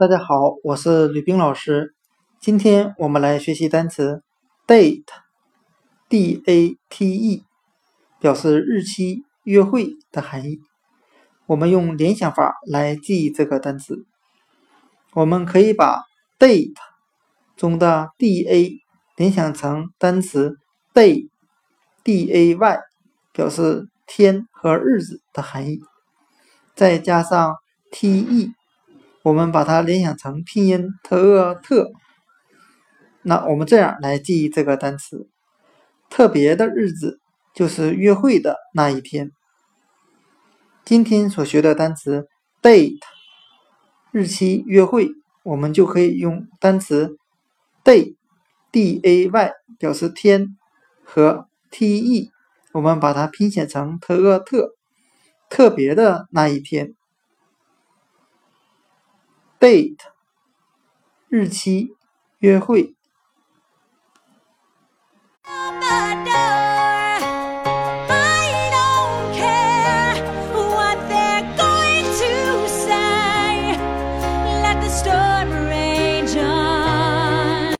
大家好，我是吕冰老师。今天我们来学习单词 date，d a t e，表示日期、约会的含义。我们用联想法来记忆这个单词。我们可以把 date 中的 d a 联想成单词 day，d a y，表示天和日子的含义，再加上 t e。我们把它联想成拼音特特，那我们这样来记忆这个单词：特别的日子就是约会的那一天。今天所学的单词 date，日期约会，我们就可以用单词 day，d a y 表示天和 t e，我们把它拼写成特特，特别的那一天。Date 日期约会。